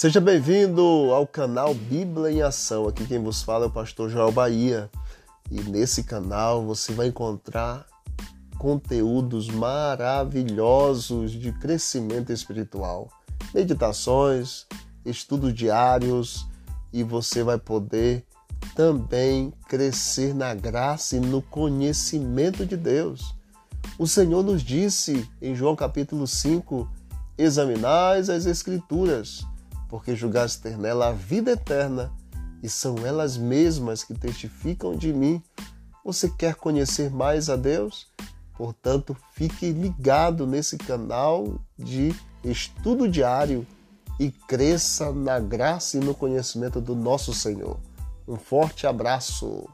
Seja bem-vindo ao canal Bíblia em Ação. Aqui quem vos fala é o pastor Joel Bahia. E nesse canal você vai encontrar conteúdos maravilhosos de crescimento espiritual, meditações, estudos diários e você vai poder também crescer na graça e no conhecimento de Deus. O Senhor nos disse em João capítulo 5: Examinais as Escrituras porque julgaste ter nela a vida eterna, e são elas mesmas que testificam de mim. Você quer conhecer mais a Deus? Portanto, fique ligado nesse canal de estudo diário e cresça na graça e no conhecimento do nosso Senhor. Um forte abraço.